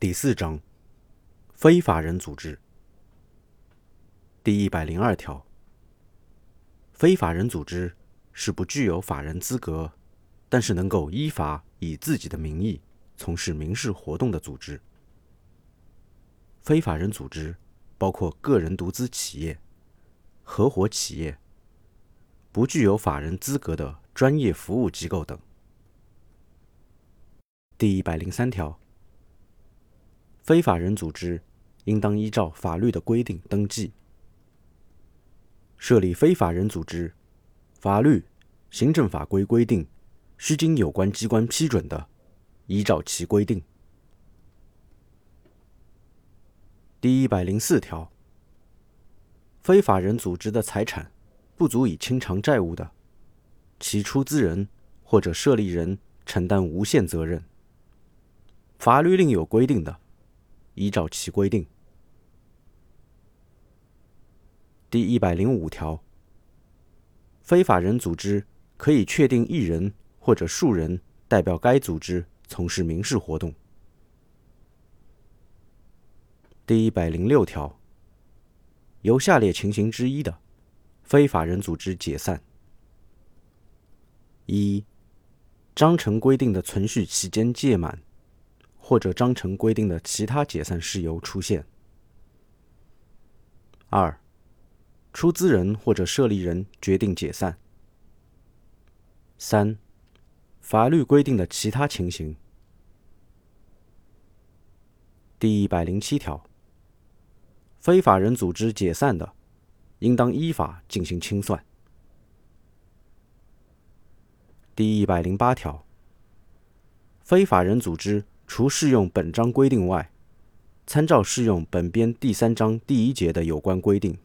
第四章，非法人组织。第一百零二条，非法人组织是不具有法人资格，但是能够依法以自己的名义从事民事活动的组织。非法人组织包括个人独资企业、合伙企业、不具有法人资格的专业服务机构等。第一百零三条，非法人组织应当依照法律的规定登记。设立非法人组织，法律、行政法规规定需经有关机关批准的，依照其规定。第一百零四条，非法人组织的财产不足以清偿债务的，其出资人或者设立人承担无限责任。法律另有规定的，依照其规定。第一百零五条，非法人组织可以确定一人或者数人代表该组织从事民事活动。第一百零六条，有下列情形之一的，非法人组织解散：一、章程规定的存续期间届满。或者章程规定的其他解散事由出现。二、出资人或者设立人决定解散。三、法律规定的其他情形。第一百零七条，非法人组织解散的，应当依法进行清算。第一百零八条，非法人组织。除适用本章规定外，参照适用本编第三章第一节的有关规定。